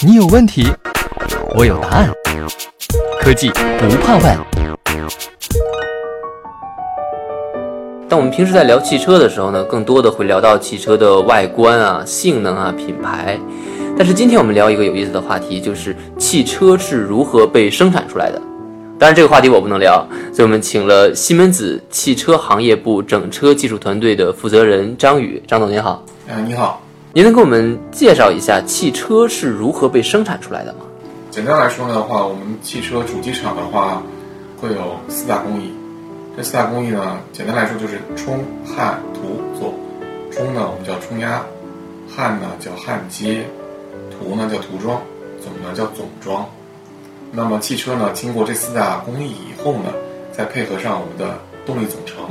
你有问题，我有答案。科技不怕问。当我们平时在聊汽车的时候呢，更多的会聊到汽车的外观啊、性能啊、品牌。但是今天我们聊一个有意思的话题，就是汽车是如何被生产出来的。当然，这个话题我不能聊，所以我们请了西门子汽车行业部整车技术团队的负责人张宇。张总您好。啊，你好。您能给我们介绍一下汽车是如何被生产出来的吗？简单来说的话，我们汽车主机厂的话会有四大工艺。这四大工艺呢，简单来说就是冲、焊、涂、做。冲呢，我们叫冲压；焊呢叫焊接；涂呢叫涂装；总呢叫总装。那么汽车呢，经过这四大工艺以后呢，再配合上我们的动力总成，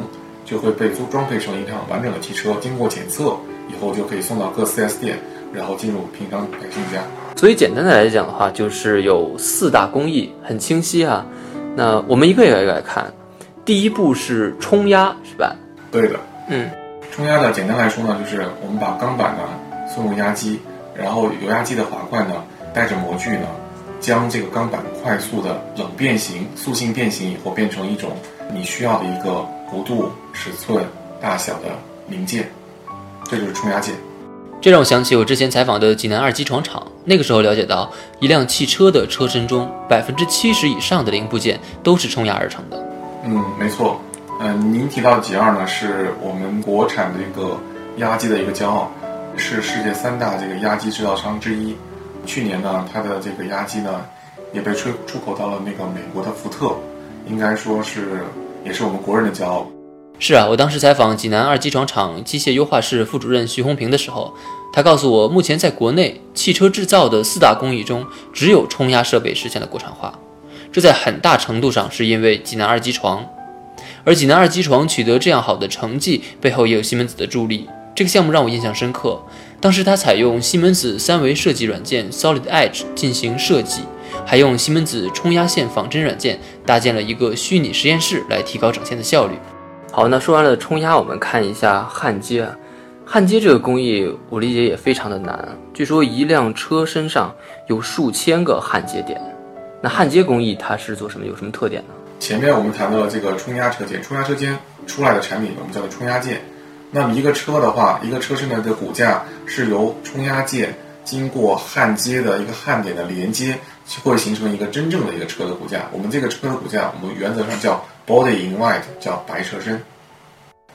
就会被装装配成一辆完整的汽车。经过检测。以后就可以送到各 4S 店，然后进入平常百姓家。所以简单的来讲的话，就是有四大工艺，很清晰啊。那我们一个一个来看，第一步是冲压，是吧？对的，嗯，冲压呢，简单来说呢，就是我们把钢板呢送入压机，然后油压机的滑块呢带着模具呢，将这个钢板快速的冷变形、塑性变形以后，变成一种你需要的一个弧度、尺寸、大小的零件。这就是冲压件，这让我想起我之前采访的济南二机床厂。那个时候了解到，一辆汽车的车身中，百分之七十以上的零部件都是冲压而成的。嗯，没错。嗯，您提到的 G 二呢，是我们国产的一个压机的一个骄傲，是世界三大这个压机制造商之一。去年呢，它的这个压机呢，也被出出口到了那个美国的福特，应该说是也是我们国人的骄傲。是啊，我当时采访济南二机床厂机械优化室副主任徐红平的时候，他告诉我，目前在国内汽车制造的四大工艺中，只有冲压设备实现了国产化。这在很大程度上是因为济南二机床，而济南二机床取得这样好的成绩，背后也有西门子的助力。这个项目让我印象深刻，当时他采用西门子三维设计软件 Solid Edge 进行设计，还用西门子冲压线仿真软件搭建了一个虚拟实验室，来提高整线的效率。好，那说完了冲压，我们看一下焊接。焊接这个工艺，我理解也非常的难。据说一辆车身上有数千个焊接点。那焊接工艺它是做什么？有什么特点呢？前面我们谈到了这个冲压车间，冲压车间出来的产品我们叫做冲压件。那么一个车的话，一个车身的这个骨架是由冲压件经过焊接的一个焊点的连接，会形成一个真正的一个车的骨架。我们这个车的骨架，我们原则上叫。Body in white 叫白车身，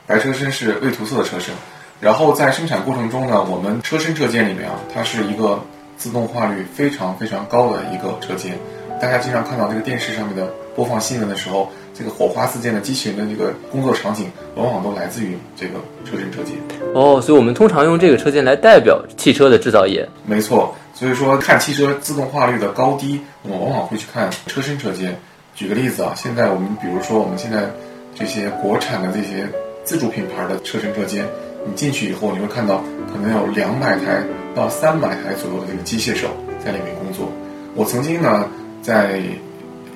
白车身是未涂色的车身。然后在生产过程中呢，我们车身车间里面啊，它是一个自动化率非常非常高的一个车间。大家经常看到这个电视上面的播放新闻的时候，这个火花四溅的机器人的这个工作场景，往往都来自于这个车身车间。哦，所以我们通常用这个车间来代表汽车的制造业。没错，所以说看汽车自动化率的高低，我们往往会去看车身车间。举个例子啊，现在我们比如说我们现在这些国产的这些自主品牌的车身车间，你进去以后你会看到可能有两百台到三百台左右的这个机械手在里面工作。我曾经呢在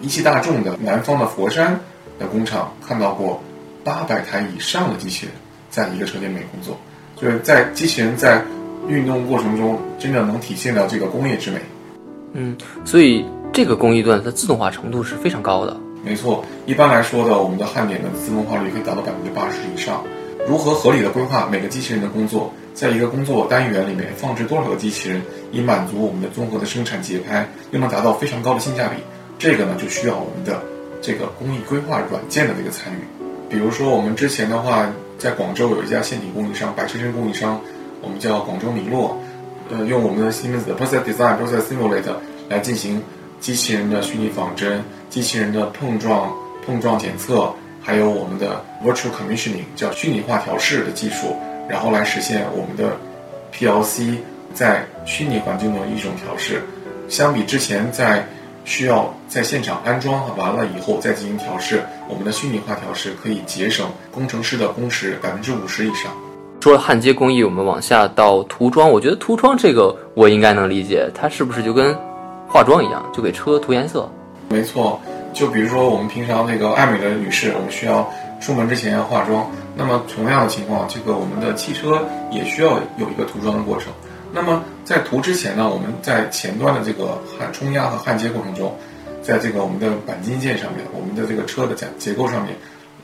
一汽大众的南方的佛山的工厂看到过八百台以上的机器人在一个车间里面工作，就是在机器人在运动过程中真的能体现到这个工业之美。嗯，所以。这个工艺段它自动化程度是非常高的。没错，一般来说的，我们的焊点的自动化率可以达到百分之八十以上。如何合理的规划每个机器人的工作，在一个工作单元里面放置多少个机器人，以满足我们的综合的生产节拍，又能达到非常高的性价比，这个呢就需要我们的这个工艺规划软件的这个参与。比如说我们之前的话，在广州有一家线体供应商，白车身供应商，我们叫广州明洛，呃，用我们的西门子的 Process Design Process Simulator 来进行。机器人的虚拟仿真，机器人的碰撞碰撞检测，还有我们的 virtual commissioning，叫虚拟化调试的技术，然后来实现我们的 PLC 在虚拟环境的一种调试。相比之前在需要在现场安装完了以后再进行调试，我们的虚拟化调试可以节省工程师的工时百分之五十以上。除了焊接工艺，我们往下到涂装，我觉得涂装这个我应该能理解，它是不是就跟？化妆一样，就给车涂颜色。没错，就比如说我们平常那个爱美的女士，我们需要出门之前要化妆。那么同样的情况，这个我们的汽车也需要有一个涂装的过程。那么在涂之前呢，我们在前端的这个焊冲压和焊接过程中，在这个我们的钣金件上面，我们的这个车的结结构上面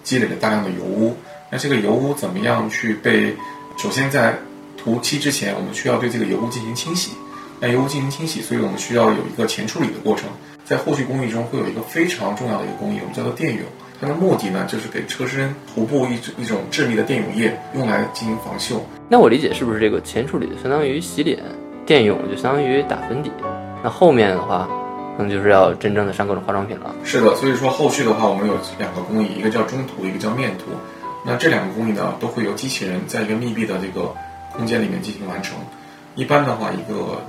积累了大量的油污。那这个油污怎么样去被？首先在涂漆之前，我们需要对这个油污进行清洗。那油污进行清洗，所以我们需要有一个前处理的过程。在后续工艺中会有一个非常重要的一个工艺，我们叫做电泳。它的目的呢，就是给车身涂布一一种致密的电泳液，用来进行防锈。那我理解是不是这个前处理相当于洗脸，电泳就相当于打粉底？那后面的话，可能就是要真正的上各种化妆品了。是的，所以说后续的话，我们有两个工艺，一个叫中涂，一个叫面涂。那这两个工艺呢，都会由机器人在一个密闭的这个空间里面进行完成。一般的话，一个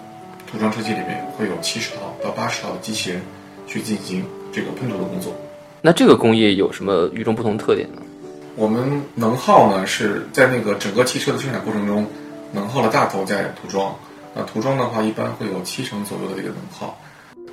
涂装车间里面会有七十套到八十套的机器人去进行这个喷涂的工作。那这个工艺有什么与众不同特点呢？我们能耗呢是在那个整个汽车的生产过程中，能耗的大头在涂装。那涂装的话，一般会有七成左右的这个能耗。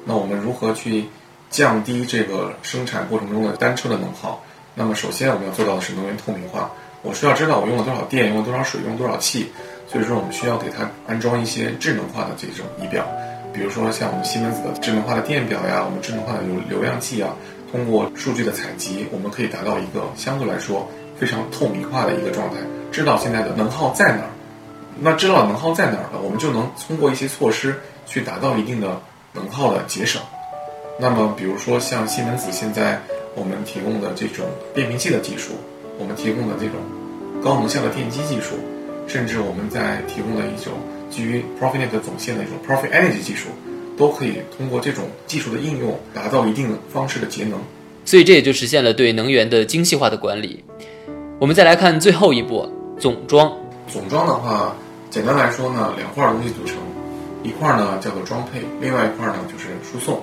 那我们如何去降低这个生产过程中的单车的能耗？那么首先我们要做到的是能源透明化。我需要知道我用了多少电，用了多少水，用多少气。所以说我们需要给它安装一些智能化的这种仪表，比如说像我们西门子的智能化的电表呀，我们智能化的流流量计啊。通过数据的采集，我们可以达到一个相对来说非常透明化的一个状态，知道现在的能耗在哪儿。那知道能耗在哪儿了，我们就能通过一些措施去达到一定的能耗的节省。那么，比如说像西门子现在我们提供的这种变频器的技术，我们提供的这种高能效的电机技术，甚至我们在提供的一种基于 Profinet 总线的一种 Profit Energy 技术。都可以通过这种技术的应用，达到一定方式的节能，所以这也就实现了对能源的精细化的管理。我们再来看最后一步，总装。总装的话，简单来说呢，两块东西组成，一块呢叫做装配，另外一块呢就是输送。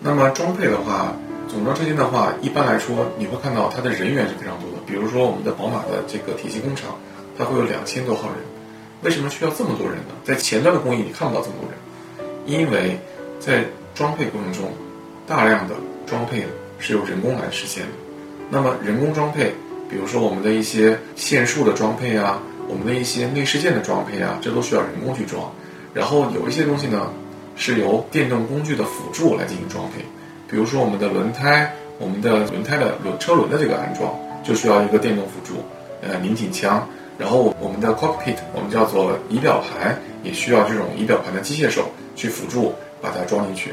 那么装配的话，总装车间的话，一般来说你会看到它的人员是非常多的。比如说我们的宝马的这个体系工厂，它会有两千多号人。为什么需要这么多人呢？在前端的工艺你看不到这么多人。因为在装配过程中，大量的装配是由人工来实现的。那么人工装配，比如说我们的一些线束的装配啊，我们的一些内饰件的装配啊，这都需要人工去装。然后有一些东西呢，是由电动工具的辅助来进行装配。比如说我们的轮胎，我们的轮胎的轮车轮的这个安装，就需要一个电动辅助，呃，拧紧枪。然后我们的 cockpit，我们叫做仪表盘，也需要这种仪表盘的机械手。去辅助把它装进去。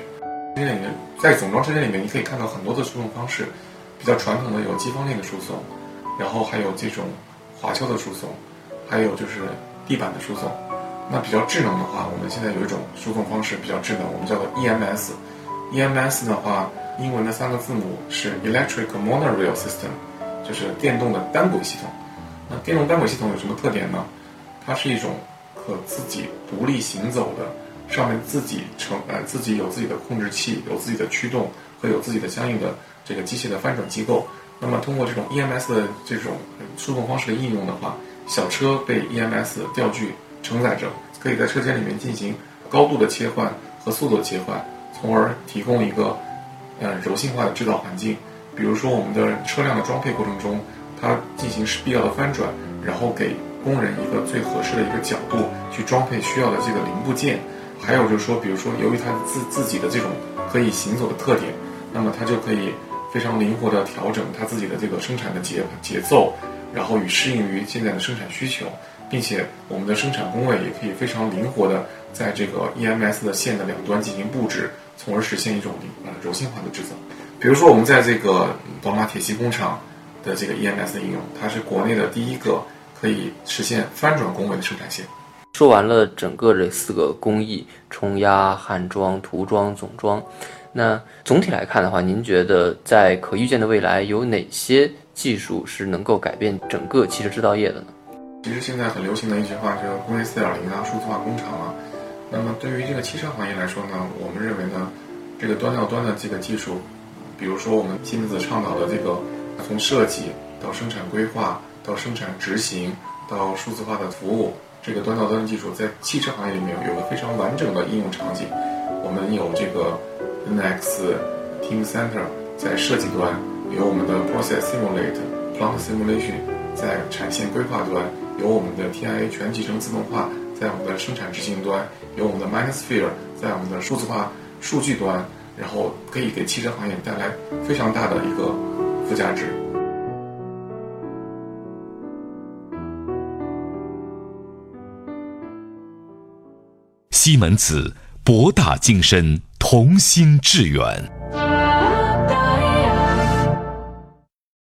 这里面，在总装车间里面，你可以看到很多的输送方式，比较传统的有机方链的输送，然后还有这种滑橇的输送，还有就是地板的输送。那比较智能的话，我们现在有一种输送方式比较智能，我们叫做 EMS。EMS 的话，英文的三个字母是 Electric Monorail System，就是电动的单轨系统。那电动单轨系统有什么特点呢？它是一种可自己独立行走的。上面自己成呃自己有自己的控制器，有自己的驱动和有自己的相应的这个机械的翻转机构。那么通过这种 EMS 的这种输送方式的应用的话，小车被 EMS 吊具承载着，可以在车间里面进行高度的切换和速度的切换，从而提供一个呃柔性化的制造环境。比如说我们的车辆的装配过程中，它进行是必要的翻转，然后给工人一个最合适的一个角度去装配需要的这个零部件。还有就是说，比如说，由于它自自己的这种可以行走的特点，那么它就可以非常灵活的调整它自己的这个生产的节节奏，然后与适应于现在的生产需求，并且我们的生产工位也可以非常灵活的在这个 EMS 的线的两端进行布置，从而实现一种呃柔性化的制造。比如说，我们在这个宝马铁西工厂的这个 EMS 的应用，它是国内的第一个可以实现翻转工位的生产线。说完了整个这四个工艺：冲压、焊装、涂装、总装。那总体来看的话，您觉得在可预见的未来有哪些技术是能够改变整个汽车制造业的呢？其实现在很流行的一句话叫“工业四点零啊，数字化工厂啊”。那么对于这个汽车行业来说呢，我们认为呢，这个端到端的这个技术，比如说我们金子倡导的这个从设计到生产规划到生产执行到数字化的服务。这个端到端技术在汽车行业里面有个非常完整的应用场景，我们有这个 NX Team Center 在设计端，有我们的 process Simulate Plant simulation 在产线规划端，有我们的 TIA 全集成自动化，在我们的生产执行端，有我们的 minosphere 在我们的数字化数据端。然后可以给汽车行业带来非常大的一个附加值。西门子博大精深同心致远。